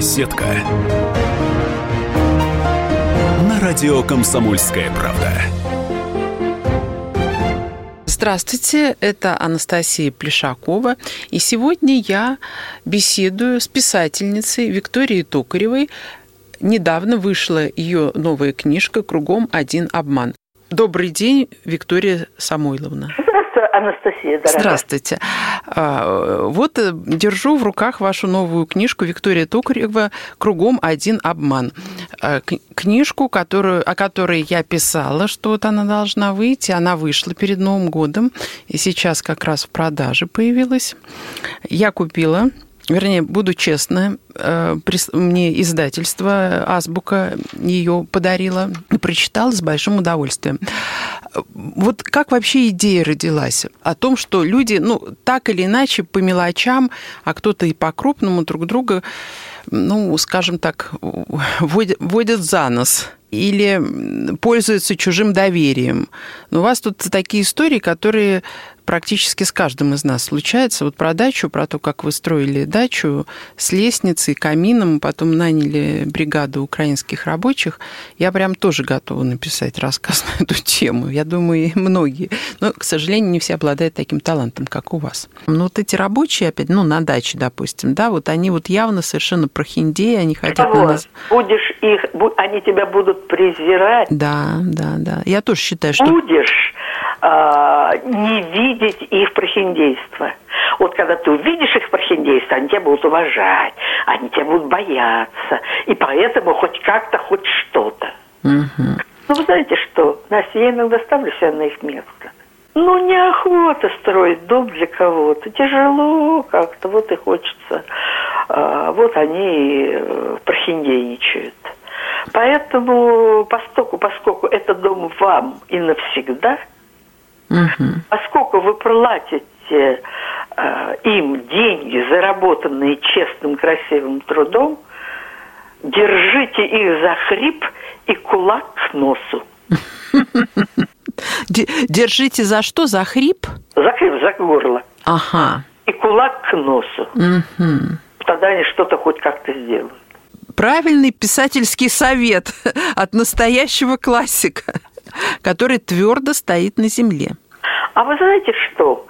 Беседка. На радио «Комсомольская правда». Здравствуйте, это Анастасия Плешакова. И сегодня я беседую с писательницей Викторией Токаревой. Недавно вышла ее новая книжка «Кругом один обман». Добрый день, Виктория Самойловна. Анастасия, дорогая. Здравствуйте. А, вот э, держу в руках вашу новую книжку Виктория Токарева «Кругом один обман». А, книжку, которую, о которой я писала, что вот она должна выйти. Она вышла перед Новым годом и сейчас как раз в продаже появилась. Я купила вернее, буду честна, э, мне издательство «Азбука» ее подарила и прочитала с большим удовольствием. Вот как вообще идея родилась о том, что люди, ну, так или иначе, по мелочам, а кто-то и по крупному друг друга, ну, скажем так, водят, за нос или пользуются чужим доверием. Но у вас тут такие истории, которые практически с каждым из нас случается. Вот про дачу, про то, как вы строили дачу с лестницей, камином, потом наняли бригаду украинских рабочих. Я прям тоже готова написать рассказ на эту тему. Я думаю, и многие. Но, к сожалению, не все обладают таким талантом, как у вас. Но вот эти рабочие, опять, ну, на даче, допустим, да, вот они вот явно совершенно прохиндеи, они хотят на нас... Будешь их, они тебя будут презирать. Да, да, да. Я тоже считаю, что... Будешь э, не видеть их прохиндейство. Вот когда ты увидишь их прохиндейство, они тебя будут уважать, они тебя будут бояться. И поэтому хоть как-то, хоть что-то. Угу. Ну, вы знаете что, Настя, я иногда ставлю себя на их место. Ну, неохота строить дом для кого-то. Тяжело как-то, вот и хочется. А, вот они э, прохиндейничают. Поэтому, поскольку, поскольку это дом вам и навсегда – Угу. Поскольку вы платите э, им деньги, заработанные честным, красивым трудом, держите их за хрип и кулак к носу. Держите за что? За хрип? За хрип, за горло. Ага. И кулак к носу. Угу. Тогда они что-то хоть как-то сделают. Правильный писательский совет от настоящего классика который твердо стоит на земле. А вы знаете что?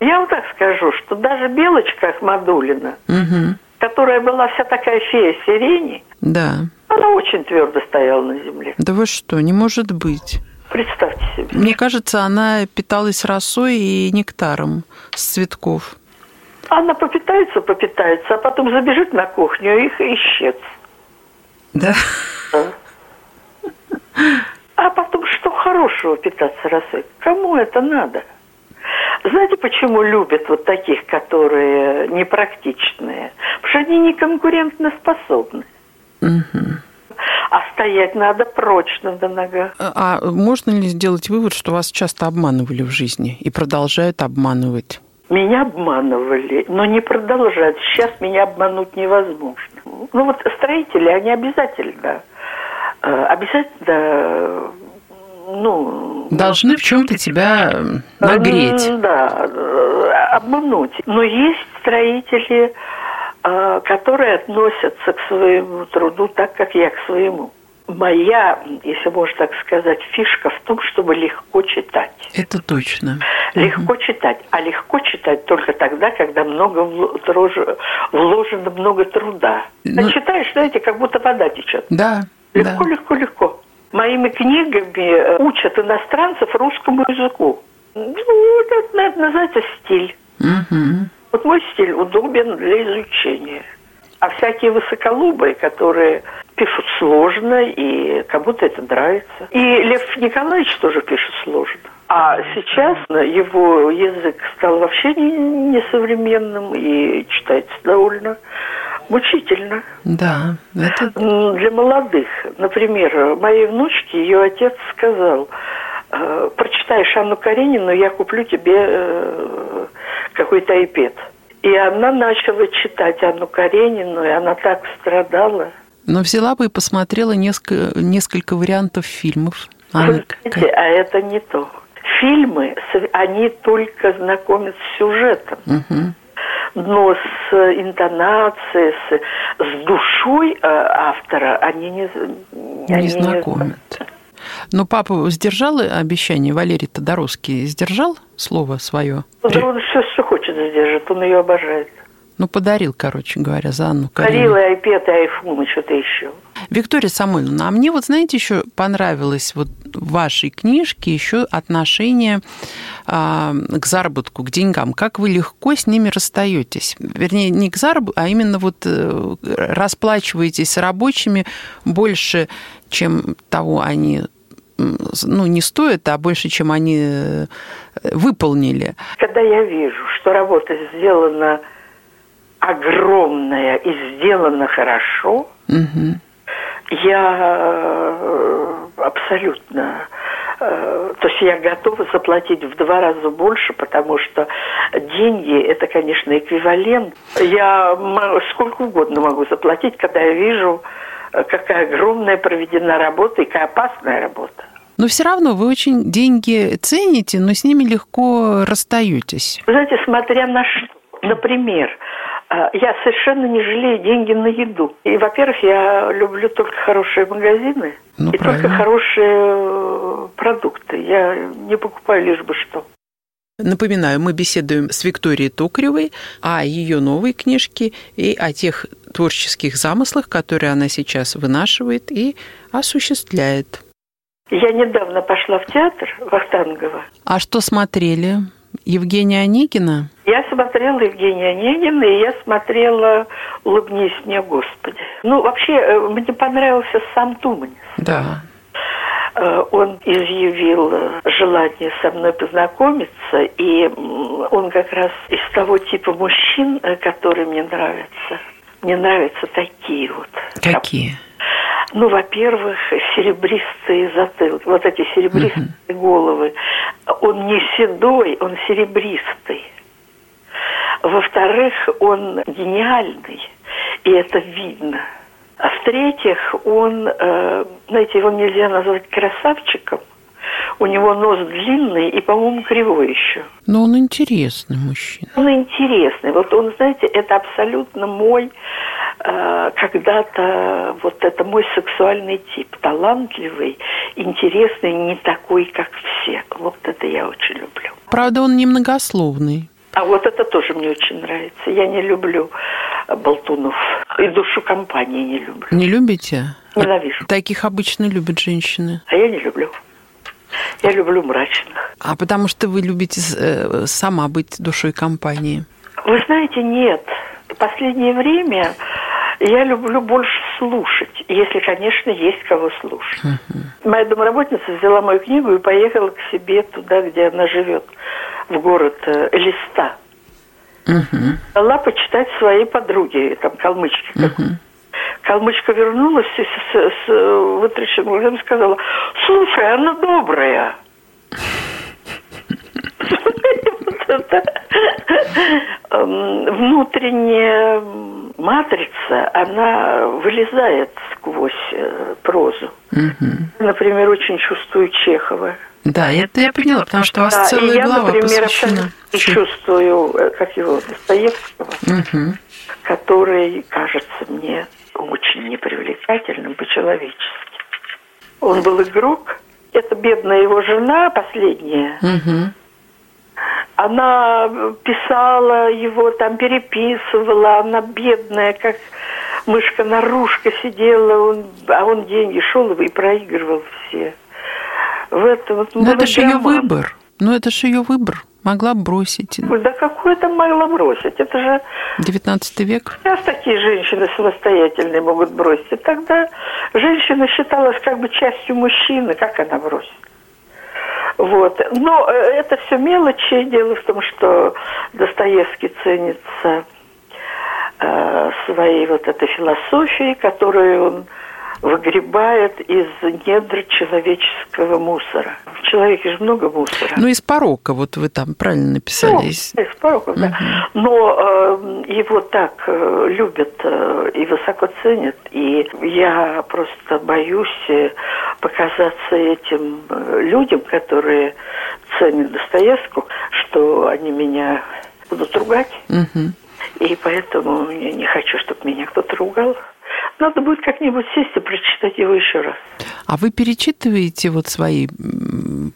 Я вам так скажу, что даже Белочка Ахмадулина, угу. которая была вся такая фея сирени, да. она очень твердо стояла на земле. Да вы что, не может быть. Представьте себе. Мне кажется, она питалась росой и нектаром с цветков. Она попитается, попитается, а потом забежит на кухню и их исчез. Да? да. А потом, что хорошего питаться росой? Кому это надо? Знаете, почему любят вот таких, которые непрактичные? Потому что они не конкурентно способны. А стоять надо прочно на ногах. А, а можно ли сделать вывод, что вас часто обманывали в жизни и продолжают обманывать? Меня обманывали, но не продолжают. Сейчас меня обмануть невозможно. Ну вот строители, они обязательно Э, обязательно ну... Должны в чем-то тебя нагреть. Да, э, обмануть. Но есть строители, э, которые относятся к своему труду так, как я к своему. Моя, если можно так сказать, фишка в том, чтобы легко читать. Это точно. Легко угу. читать. А легко читать только тогда, когда много вложено много труда. Ну, а читаешь, знаете, как будто вода течет. Да, Легко, да. легко, легко. Моими книгами э, учат иностранцев русскому языку. Ну, это, это называется стиль. Угу. Вот мой стиль удобен для изучения. А всякие высоколубые, которые пишут сложно, и кому-то это нравится. И Лев Николаевич тоже пишет сложно. А сейчас его язык стал вообще несовременным и читается довольно мучительно. Да, это... Для молодых. Например, моей внучке ее отец сказал, «Э, прочитаешь Анну Каренину, я куплю тебе э, какой-то iPad. И она начала читать Анну Каренину, и она так страдала. Но взяла бы и посмотрела несколько, несколько вариантов фильмов. Вы знаете, а это не то. Фильмы, они только знакомят с сюжетом. Угу. но с интонацией, с, с душой э, автора они не, не они знакомят. Не... Но папа сдержал обещание, Валерий Тодоровский сдержал слово свое? Да он все, что хочет сдержит, он ее обожает. Ну, подарил, короче говоря, за Анну Каренину. Подарил и iPad, и что-то еще. Виктория Самойловна, а мне вот, знаете, еще понравилось вот в вашей книжке еще отношение а, к заработку, к деньгам. Как вы легко с ними расстаетесь? Вернее, не к заработку, а именно вот э, расплачиваетесь с рабочими больше, чем того они ну, не стоят, а больше, чем они э, выполнили. Когда я вижу, что работа сделана огромная и сделана хорошо, угу. я э, абсолютно э, то есть я готова заплатить в два раза больше, потому что деньги – это, конечно, эквивалент. Я сколько угодно могу заплатить, когда я вижу, э, какая огромная проведена работа и какая опасная работа. Но все равно вы очень деньги цените, но с ними легко расстаетесь. Знаете, смотря на что. Например, я совершенно не жалею деньги на еду. И, во-первых, я люблю только хорошие магазины ну, и правильно. только хорошие э, продукты. Я не покупаю лишь бы что. Напоминаю, мы беседуем с Викторией Токаревой о ее новой книжке и о тех творческих замыслах, которые она сейчас вынашивает и осуществляет. Я недавно пошла в театр Вахтангова. А что смотрели? Евгения Онегина? Смотрела Евгения Онегина, и я смотрела «Улыбнись мне, Господи». Ну, вообще, э, мне понравился сам Туманис. Да. Э, он изъявил желание со мной познакомиться, и он как раз из того типа мужчин, э, которые мне нравятся. Мне нравятся такие вот. Какие? Ну, во-первых, серебристые затылки, вот эти серебристые uh-huh. головы. Он не седой, он серебристый. Во-вторых, он гениальный, и это видно. А в-третьих, он, э, знаете, его нельзя назвать красавчиком. У него нос длинный и, по-моему, кривой еще. Но он интересный мужчина. Он интересный. Вот он, знаете, это абсолютно мой Э, когда-то вот это мой сексуальный тип, талантливый, интересный, не такой, как все. Вот это я очень люблю. Правда, он немногословный. А вот это тоже мне очень нравится. Я не люблю болтунов. И душу компании не люблю. Не любите? Ненавижу. Таких обычно любят женщины. А я не люблю. Я люблю мрачных. А потому что вы любите э, сама быть душой компании? Вы знаете, нет. В последнее время я люблю больше слушать, если, конечно, есть кого слушать. Uh-huh. Моя домработница взяла мою книгу и поехала к себе туда, где она живет, в город э, Листа. Uh-huh. Дала почитать своей подруге, там, калмычке. Uh-huh. Калмычка вернулась и с, с, с вытрященным глазами сказала, слушай, она добрая. Эм, внутренняя матрица, она вылезает сквозь э, прозу. Например, очень чувствую Чехова. Да, это я поняла, потому что у вас да, целая я, глава например, посвящена. чувствую, э, как его, Достоевского, угу. который кажется мне очень непривлекательным по-человечески. Он был игрок. Это бедная его жена, последняя. Угу она писала его, там переписывала, она бедная, как мышка-нарушка сидела, он, а он деньги шел и проигрывал все. В этом вот Но это же ее выбор. Ну, это же ее выбор. Могла бросить. Да какой там могла бросить? Это же... 19 век? Сейчас такие женщины самостоятельные могут бросить. И тогда женщина считалась как бы частью мужчины. Как она бросит? Вот. Но э, это все мелочи. Дело в том, что Достоевский ценится э, своей вот этой философией, которую он выгребает из недр человеческого мусора. В человеке же много мусора. Ну, из порока, вот вы там правильно написали. Ну, из, порока, да. Угу. Но э, его так э, любят э, и высоко ценят, и я просто боюсь э, показаться этим э, людям, которые ценят Достоевскую, что они меня будут ругать. Угу. И поэтому я не хочу, чтобы меня кто-то ругал. Надо будет как-нибудь сесть и прочитать его еще раз. А вы перечитываете вот свои...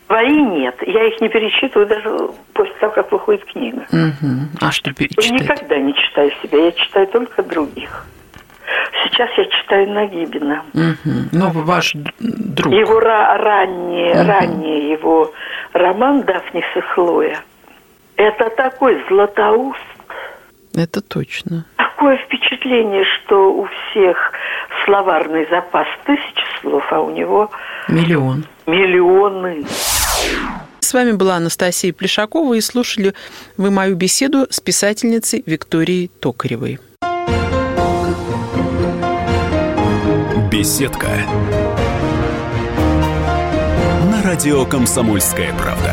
Свои нет. Я их не перечитываю даже после того, как выходит книга. Угу. А что перечитать? Я никогда не читаю себя, я читаю только других. Сейчас я читаю Нагибина. Угу. Ну, ваш друг. Его ранний, угу. ранний его роман «Дафниса Хлоя». Это такой златоуст. Это точно. Такое впечатление, что у всех словарный запас тысяч слов, а у него... Миллион. Миллионы. С вами была Анастасия Плешакова, и слушали вы мою беседу с писательницей Викторией Токаревой. Беседка. На радио «Комсомольская правда».